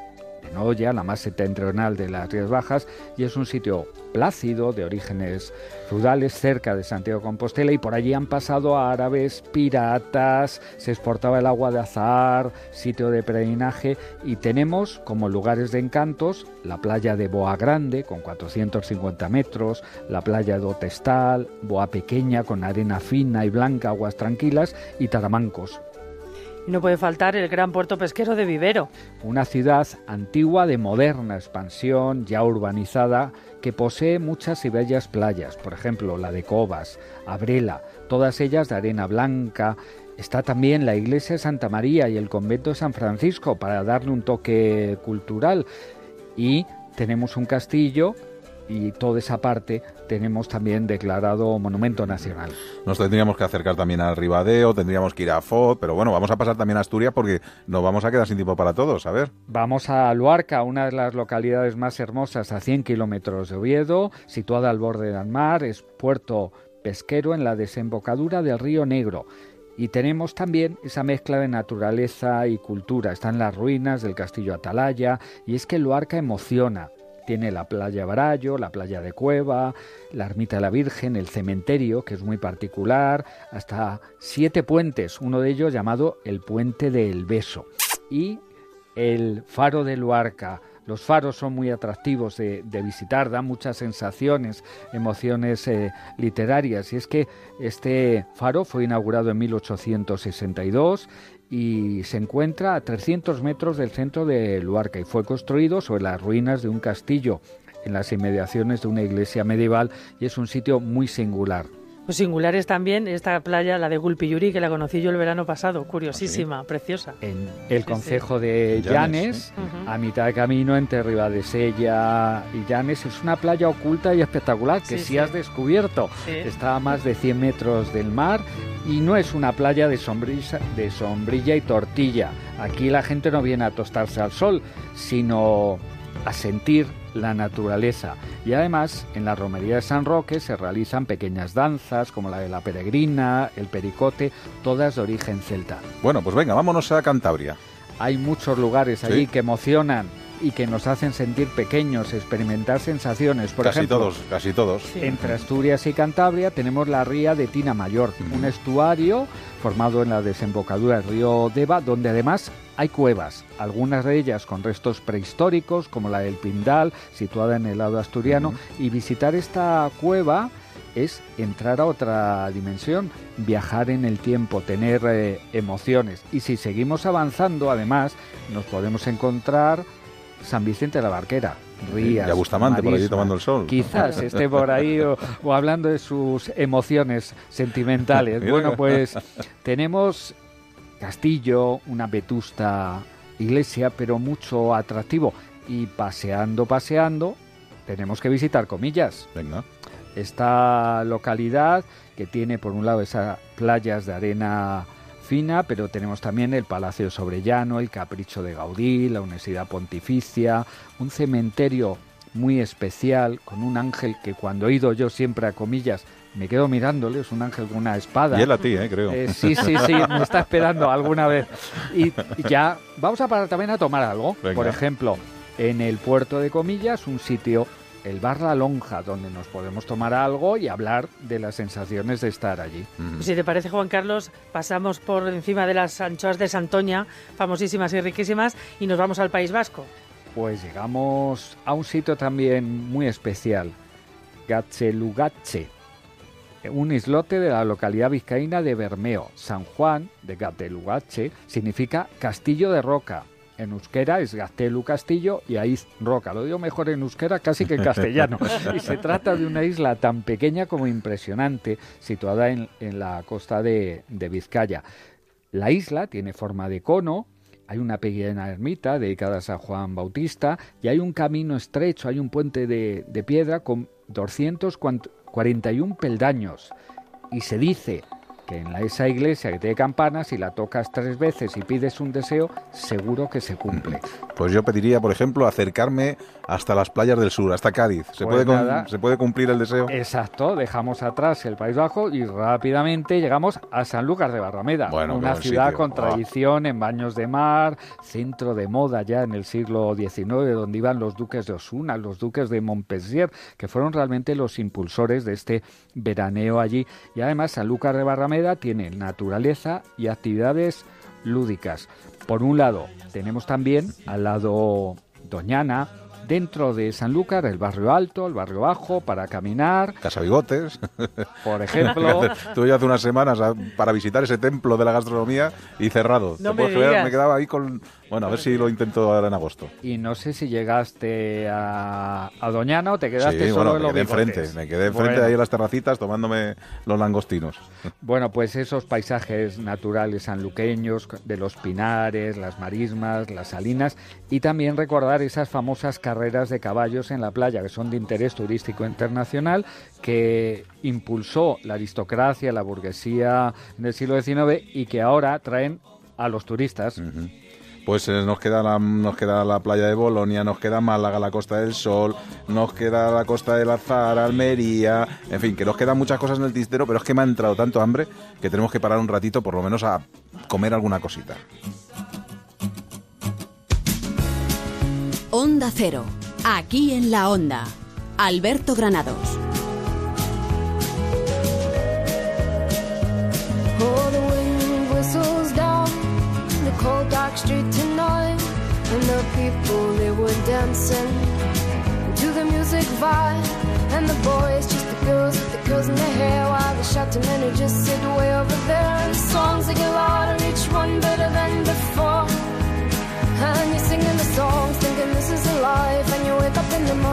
Noya, la más septentrional de las Rías Bajas, y es un sitio plácido, de orígenes rurales, cerca de Santiago Compostela, y por allí han pasado árabes, piratas, se exportaba el agua de azar, sitio de peregrinaje, y tenemos como lugares de encantos la playa de Boa Grande, con 450 metros, la playa de Otestal, Boa Pequeña, con arena fina y blanca, aguas tranquilas, y Taramancos, no puede faltar el gran puerto pesquero de Vivero. Una ciudad antigua de moderna expansión, ya urbanizada, que posee muchas y bellas playas, por ejemplo la de Cobas, Abrela, todas ellas de arena blanca. Está también la iglesia de Santa María y el convento de San Francisco para darle un toque cultural. Y tenemos un castillo y toda esa parte tenemos también declarado monumento nacional. Nos tendríamos que acercar también al Ribadeo, tendríamos que ir a Foz, pero bueno, vamos a pasar también a Asturias porque nos vamos a quedar sin tiempo para todos, a ver. Vamos a Luarca, una de las localidades más hermosas a 100 kilómetros de Oviedo, situada al borde del mar, es puerto pesquero en la desembocadura del río Negro. Y tenemos también esa mezcla de naturaleza y cultura. Están las ruinas del castillo Atalaya y es que Luarca emociona. Tiene la playa Barallo, la playa de Cueva, la ermita de la Virgen, el cementerio, que es muy particular, hasta siete puentes, uno de ellos llamado el Puente del Beso. Y el Faro de Luarca. Los faros son muy atractivos de, visitar, dan muchas sensaciones, emociones eh, literarias. Y es que este faro fue inaugurado en 1862 y se encuentra a 300 metros del centro de Luarca y fue construido sobre las ruinas de un castillo en las inmediaciones de una iglesia medieval y es un sitio muy singular. Pues singular es también esta playa, la de Gulpiyuri, que la conocí yo el verano pasado, curiosísima, ¿Ah, preciosa. En el concejo de Llanes, a mitad de camino entre Ribadesella y Llanes, es una playa oculta y espectacular que sí, has descubierto. Está a más de 100 metros del mar y no es una playa de sombrilla, de sombrilla y tortilla. Aquí la gente no viene a tostarse al sol, sino a sentir la naturaleza. Y además, en la romería de San Roque se realizan pequeñas danzas como la de la peregrina, el pericote, todas de origen celta. Bueno, pues venga, vámonos a Cantabria. Hay muchos lugares allí que emocionan y que nos hacen sentir pequeños, experimentar sensaciones. Por casi ejemplo, todos, casi todos. Entre Asturias y Cantabria tenemos la ría de Tina Mayor, un estuario formado en la desembocadura del río Deva, donde además hay cuevas, algunas de ellas con restos prehistóricos, como la del Pindal, situada en el lado asturiano, y visitar esta cueva es entrar a otra dimensión, viajar en el tiempo, tener eh, emociones. Y si seguimos avanzando, además, nos podemos encontrar San Vicente de la Barquera, Rías. Y Bustamante por allí tomando el sol. Quizás esté por ahí o, hablando de sus emociones sentimentales. bueno, pues tenemos castillo, una vetusta iglesia, pero mucho atractivo. Y paseando, paseando, tenemos que visitar Comillas. Venga. Esta localidad que tiene por un lado esas playas de arena fina, pero tenemos también el Palacio Sobrellano, el Capricho de Gaudí, la Universidad Pontificia, un cementerio muy especial con un ángel que cuando he ido yo siempre a comillas me quedo mirándole, es un ángel con una espada. Y él a ti, eh, creo. Eh, sí, sí, sí, me está esperando alguna vez. Y ya vamos a parar también a tomar algo. Por ejemplo, en el puerto de Comillas, un sitio el bar La Lonja, donde nos podemos tomar algo y hablar de las sensaciones de estar allí. Si te parece, Juan Carlos, pasamos por encima de las anchoas de Santoña, famosísimas y riquísimas, y nos vamos al País Vasco. Pues llegamos a un sitio también muy especial, Gatzelugatche, un islote de la localidad vizcaína de Bermeo. San Juan de Gatzelugatche significa castillo de roca, en euskera es Gastelu Castillo y ahí Roca. Lo digo mejor en euskera casi que en castellano. y se trata de una isla tan pequeña como impresionante, situada en, la costa de, Vizcaya. La isla tiene forma de cono, hay una pequeña ermita dedicada a San Juan Bautista y hay un camino estrecho, hay un puente de, de piedra con 241 peldaños. Y se dice que en esa iglesia que tiene campanas, si la tocas tres veces y pides un deseo, seguro que se cumple. Pues yo pediría, por ejemplo, acercarme hasta las playas del sur, hasta Cádiz. ¿Se, pues puede, ¿se puede cumplir el deseo? Exacto, dejamos atrás el País Bajo y rápidamente llegamos a Sanlúcar de Barrameda, una ciudad con ah. tradición en baños de mar, centro de moda ya en el siglo XIX, donde iban los duques de Osuna, los duques de Montpensier, que fueron realmente los impulsores de este veraneo allí. Y además Sanlúcar de Barrameda tiene naturaleza y actividades lúdicas. Por un lado, tenemos también al lado Doñana, dentro de Sanlúcar, el barrio alto, el barrio bajo, para caminar. Casa Bigotes. Por ejemplo. Tuve yo hace unas semanas para visitar ese templo de la gastronomía y cerrado. No me, me quedaba ahí con bueno, a ver si lo intento ahora en agosto. Y no sé si llegaste a, Doñana o te quedaste solo en me quedé enfrente, me quedé enfrente ahí en las terracitas tomándome los langostinos. Bueno, pues esos paisajes naturales sanluqueños de los pinares, las marismas, las salinas y también recordar esas famosas carreras de caballos en la playa que son de interés turístico internacional que impulsó la aristocracia, la burguesía en el siglo XIX y que ahora traen a los turistas pues eh, nos queda la, nos queda la playa de Bolonia, nos queda Málaga, la Costa del Sol, nos queda la Costa del Azar, Almería, en fin, que nos quedan muchas cosas en el tistero, pero es que me ha entrado tanto hambre que tenemos que parar un ratito por lo menos a comer alguna cosita. Onda Cero, aquí en la Onda. Alberto Granados. Cold dark street tonight And the people they were dancing To the music vibe And the boys just the girls with the girls in their hair While the shouting men just sit way over there And the songs they get louder, each one better than before. And you're singing the songs, thinking this is a life And you wake up in the morning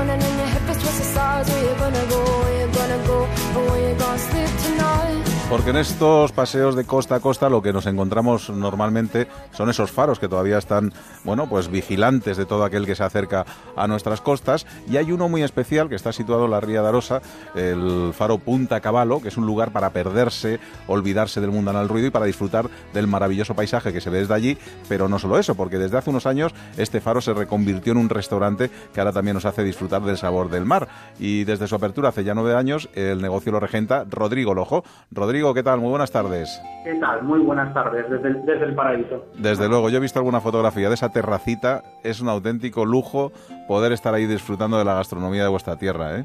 Porque en estos paseos de costa a costa lo que nos encontramos normalmente son esos faros que todavía están, bueno, pues vigilantes de todo aquel que se acerca a nuestras costas. Y hay uno muy especial que está situado en la Ría de Arosa, el faro Punta Caballo, que es un lugar para perderse, olvidarse del mundanal ruido y para disfrutar del maravilloso paisaje que se ve desde allí. Pero no solo eso, porque desde hace unos años este faro se reconvirtió en un restaurante que ahora también nos hace disfrutar del sabor del mar. Y desde su apertura hace ya nueve años, el negocio lo regenta Rodrigo Lojo. Rodrigo ¿qué tal? Muy buenas tardes. ¿Qué tal? Muy buenas tardes, desde el, desde el paraíso. Desde luego, yo he visto alguna fotografía de esa terracita, es un auténtico lujo poder estar ahí disfrutando de la gastronomía de vuestra tierra, ¿eh?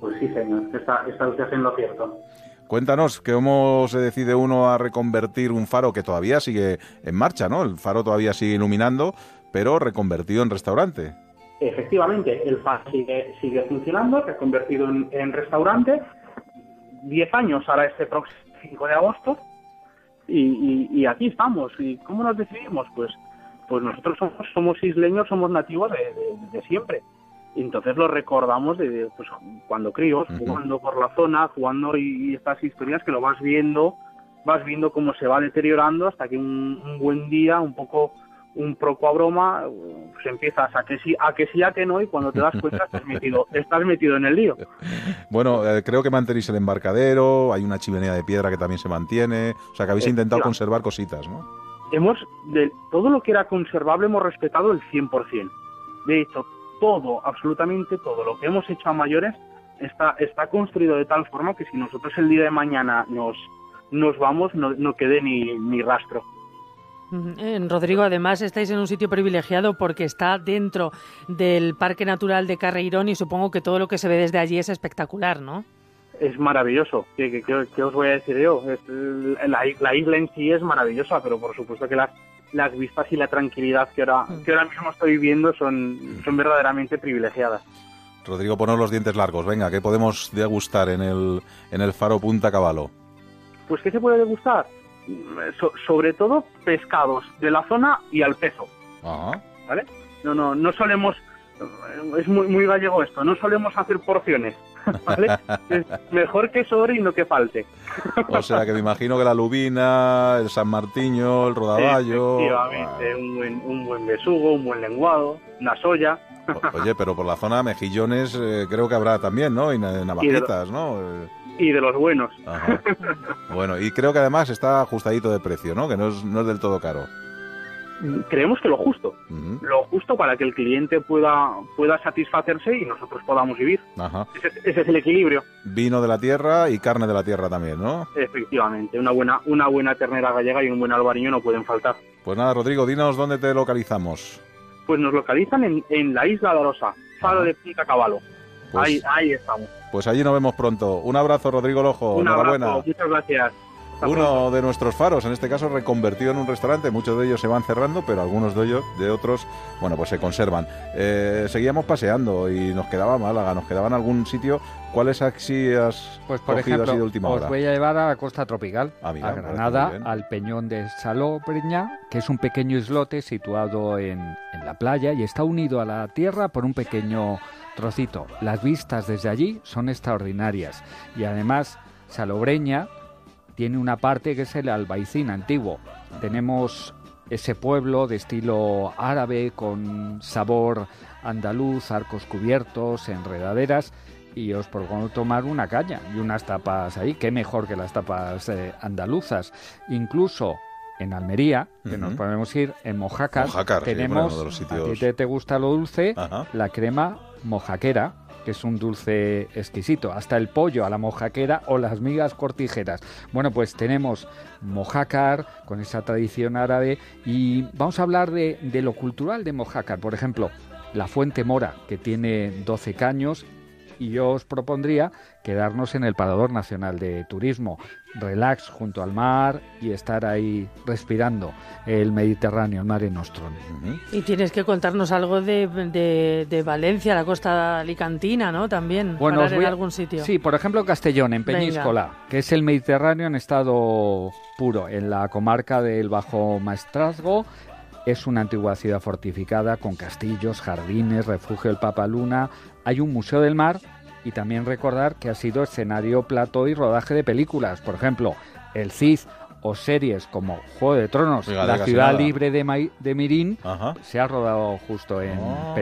Pues sí, señor, está, está usted en lo cierto. Cuéntanos, ¿cómo se decide uno a reconvertir un faro que todavía sigue en marcha, ¿no? El faro todavía sigue iluminando, pero reconvertido en restaurante. Efectivamente, el faro sigue, sigue funcionando, reconvertido en, en restaurante 10 años ahora este próximo 5 de agosto y, aquí estamos. ¿Y cómo nos decidimos? Pues, pues nosotros somos, somos isleños, somos nativos de, siempre. Y entonces lo recordamos de, pues, cuando críos, jugando por la zona, jugando y, estas historias que lo vas viendo, vas viendo cómo se va deteriorando hasta que un buen día, un poco un proco a broma, pues empiezas a que sí, a que sí, a que no, y cuando te das cuenta estás metido, estás metido en el lío. Bueno, eh, creo que mantenéis el embarcadero, hay una chimenea de piedra que también se mantiene, o sea que habéis intentado conservar cositas, ¿no? Hemos, de todo lo que era conservable hemos respetado el 100%. De hecho, todo, absolutamente todo lo que hemos hecho a mayores está, está construido de tal forma que si nosotros el día de mañana nos, nos vamos, no, no quede ni, ni rastro. Rodrigo, además estáis en un sitio privilegiado porque está dentro del Parque Natural de Carreirón y supongo que todo lo que se ve desde allí es espectacular, ¿no? Es maravilloso. ¿Qué, os voy a decir yo? la, isla en sí es maravillosa, pero por supuesto que las, las vistas y la tranquilidad que ahora, mm. que ahora mismo estoy viviendo son, son verdaderamente privilegiadas. Rodrigo, ponos los dientes largos. Venga, ¿qué podemos degustar en el, en el faro Punta Caballo? Pues, ¿qué se puede degustar? Sobre todo pescados de la zona y al peso. ¿Vale? No, no, no solemos, es muy, muy gallego esto, no solemos hacer porciones. ¿Vale? es mejor que sobre y no que falte. o sea que me imagino que la lubina, el San Martiño, el rodaballo. Efectivamente, un, buen, un buen besugo, un buen lenguado, una soya. Oye, pero por la zona mejillones eh, creo que habrá también, ¿no? Y navajetas, ¿no? Y de los buenos. bueno, y creo que además está ajustadito de precio, ¿no? Que no es, no es del todo caro creemos que lo justo, lo justo para que el cliente pueda, pueda satisfacerse y nosotros podamos vivir. Ese, es el equilibrio. Vino de la tierra y carne de la tierra también, ¿no? Efectivamente, una buena, una buena ternera gallega y un buen albariño no pueden faltar. Pues nada, Rodrigo, dinos dónde te localizamos. Pues nos localizan en, en la isla de Arosa, Faro de Punta Caballo. Pues ahí, ahí estamos. Pues allí nos vemos pronto. Un abrazo, Rodrigo Lojo. Un abrazo, muchas gracias uno de nuestros faros, en este caso reconvertido en un restaurante. Muchos de ellos se van cerrando, pero algunos de ellos, de otros, bueno, pues se conservan. Eh, seguíamos paseando y nos quedaba Málaga, nos quedaba en algún sitio. ¿Cuáles así has pues por ejemplo, así de última os voy a llevar a la costa tropical, ah, a Granada, al Peñón de Salobreña, que es un pequeño islote situado en, en la playa y está unido a la tierra por un pequeño trocito. Las vistas desde allí son extraordinarias y además Salobreña tiene una parte que es el Albaicín antiguo. Tenemos ese pueblo de estilo árabe con sabor andaluz, arcos cubiertos, enredaderas y os propongo tomar una caña y unas tapas ahí, qué mejor que las tapas eh, andaluzas. Incluso en Almería, que nos podemos ir en Mojácar, tenemos, a te, gusta lo dulce, la crema mojaquera, que es un dulce exquisito, hasta el pollo a la mojaquera o las migas cortijeras. Bueno, pues tenemos mojácar con esa tradición árabe y vamos a hablar de, de lo cultural de mojácar. Por ejemplo, la Fuente Mora, que tiene 12 caños y yo os propondría quedarnos en el Parador Nacional de Turismo, relax junto al mar y estar ahí respirando el Mediterráneo, el Mare Nostrum. Y tienes que contarnos algo de, de, Valencia, la costa alicantina, ¿no? También, bueno, para en algún sitio. Sí, por ejemplo Castellón, en Peñíscola, que es el Mediterráneo en estado puro, en la comarca del Bajo Maestrazgo, es una antigua ciudad fortificada con castillos, jardines, refugio del Papaluna, hay un museo del mar y también recordar que ha sido escenario, plato y rodaje de películas, por ejemplo, El Cid o series como Juego de Tronos, La ciudad libre de, de Mirín, se ha rodado justo en oh.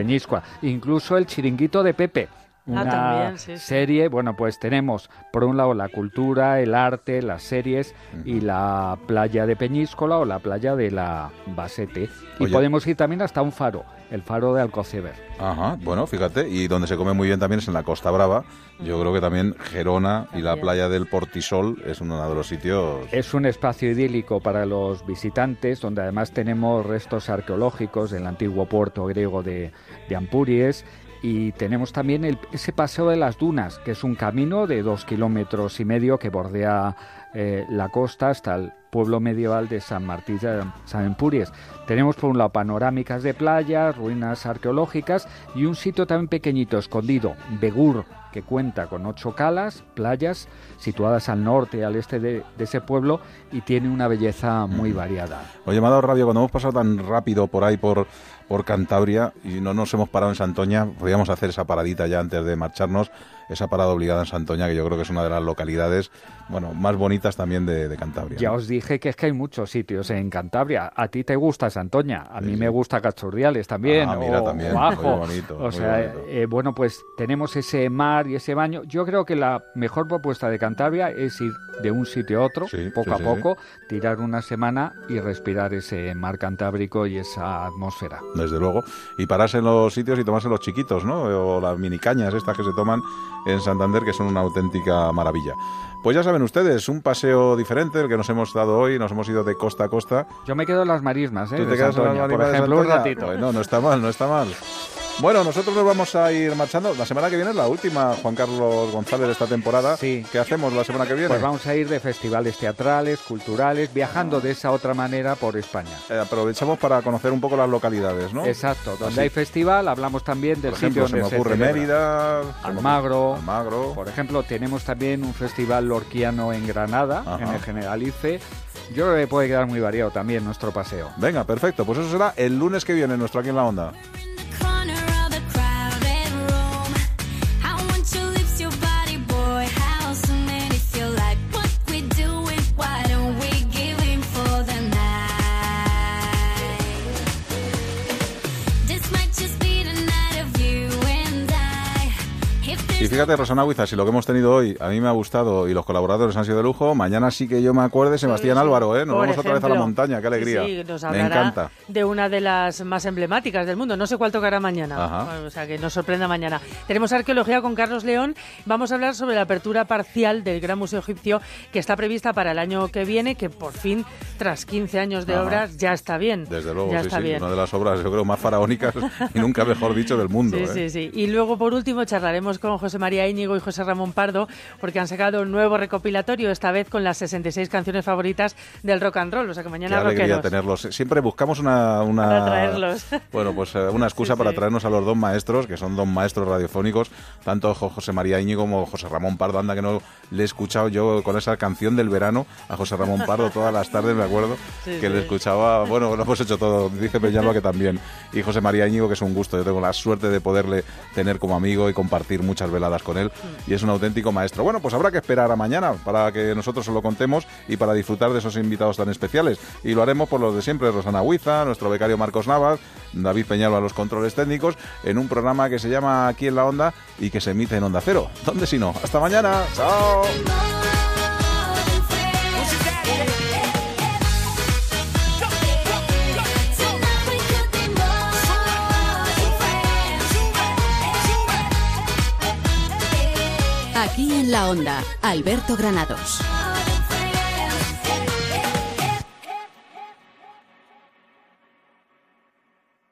Incluso El chiringuito de Pepe, Ah, una serie. Bueno, pues tenemos por un lado la cultura, el arte, las series y la playa de Peñíscola o la playa de la Basete. Y podemos ir también hasta un faro, el faro de Alcoceber. Ajá, bueno, fíjate, y donde se come muy bien también es en la Costa Brava. Yo creo que también Gerona y la playa del Portisol es uno de los sitios. Es un espacio idílico para los visitantes, donde además tenemos restos arqueológicos del antiguo puerto griego de, de Ampuries y tenemos también ese paseo de las dunas, que es un camino de dos kilómetros y medio que bordea eh, la costa hasta el pueblo medieval de San Martín de San Empuries. Tenemos por un lado panorámicas de playas, ruinas arqueológicas y un sitio también pequeñito, escondido, Begur, que cuenta con ocho calas, playas situadas al norte y al este de, ese pueblo y tiene una belleza muy variada. Oye, me ha dado rabia cuando hemos pasado tan rápido por ahí, por por Cantabria y no nos hemos parado en Santoña, podríamos hacer esa paradita ya antes de marcharnos, esa parada obligada en Santoña, que yo creo que es una de las localidades bueno, más bonitas también de, Cantabria. Ya os dije que es que hay muchos sitios en Cantabria. A ti te gusta Santoña, a mí me gusta Cachurriales también. Ah, mira, también. bonito. O sea, eh, bueno, pues tenemos ese mar y ese baño. Yo creo que la mejor propuesta de Cantabria es ir de un sitio a otro, poco a poco, tirar una semana y respirar ese mar cantábrico y esa atmósfera. Desde luego. Y pararse en los sitios y tomarse los chiquitos, ¿no? O las mini cañas estas que se toman en Santander, que son una auténtica maravilla. Pues ya saben ustedes, un paseo diferente, el que nos hemos dado hoy, nos hemos ido de costa a costa. Yo me quedo en las marismas, ¿eh? ¿Tú te quedas en las marismas por ejemplo, un ratito. no, no está mal, no está mal. Bueno, nosotros nos vamos a ir marchando. La semana que viene es la última, Juan Carlos González, de esta temporada. Sí. ¿Qué hacemos la semana que viene? Pues vamos a ir de festivales teatrales, culturales, viajando de esa otra manera por España. Eh, aprovechamos para conocer un poco las localidades, ¿no? Exacto. Donde hay festival, hablamos también del por ejemplo, sitio se me ocurre Mérida, Almagro. Almagro. Por ejemplo, tenemos también un festival lorquiano en Granada, en el Generalife. Yo creo que puede quedar muy variado también nuestro paseo. Venga, perfecto. Pues eso será el lunes que viene, nuestro aquí en la onda. Fíjate, Rosana Huiza, si lo que hemos tenido hoy a mí me ha gustado y los colaboradores han sido de lujo, mañana sí que yo me acuerde Sebastián Álvaro, ¿eh? Nos vamos otra vez a la montaña, qué alegría. Sí, nos me encanta. De una de las más emblemáticas del mundo. No sé cuál tocará mañana. O sea, que nos sorprenda mañana. Tenemos arqueología con Carlos León. Vamos a hablar sobre la apertura parcial del Gran Museo Egipcio que está prevista para el año que viene, que por fin, tras 15 años de obras, ya está bien. Desde luego, sí, sí. Una de las obras, yo creo, más faraónicas y nunca mejor dicho del mundo. Sí, ¿eh? sí, sí. Y luego, por último, charlaremos con José María Íñigo y José Ramón Pardo, porque han sacado un nuevo recopilatorio, esta vez con las 66 canciones favoritas del rock and roll. O sea que mañana Qué alegría tenerlos. Siempre buscamos una. una para traerlos. Bueno, pues eh, una excusa para traernos a los dos maestros, que son dos maestros radiofónicos, tanto José María Íñigo como José Ramón Pardo. Anda que no le he escuchado yo con esa canción del verano a José Ramón Pardo todas las tardes, me acuerdo, que le escuchaba. Bueno, lo hemos hecho todo. Dice Peñalba que también. Y José María Íñigo, que es un gusto. Yo tengo la suerte de poderle tener como amigo y compartir muchas veladas con él. Mm. Y es un auténtico maestro. Bueno, pues habrá que esperar a mañana para que nosotros se lo contemos y para disfrutar de esos invitados tan especiales. Y lo haremos por los de siempre, Rosana Huiza, nuestro becario Marcos Navas, David Peñalba a los controles técnicos, en un programa que se llama Aquí en la Onda y que se emite en Onda Cero. ¿Dónde si no? Hasta mañana. Chao. Aquí en la onda, Alberto Granados.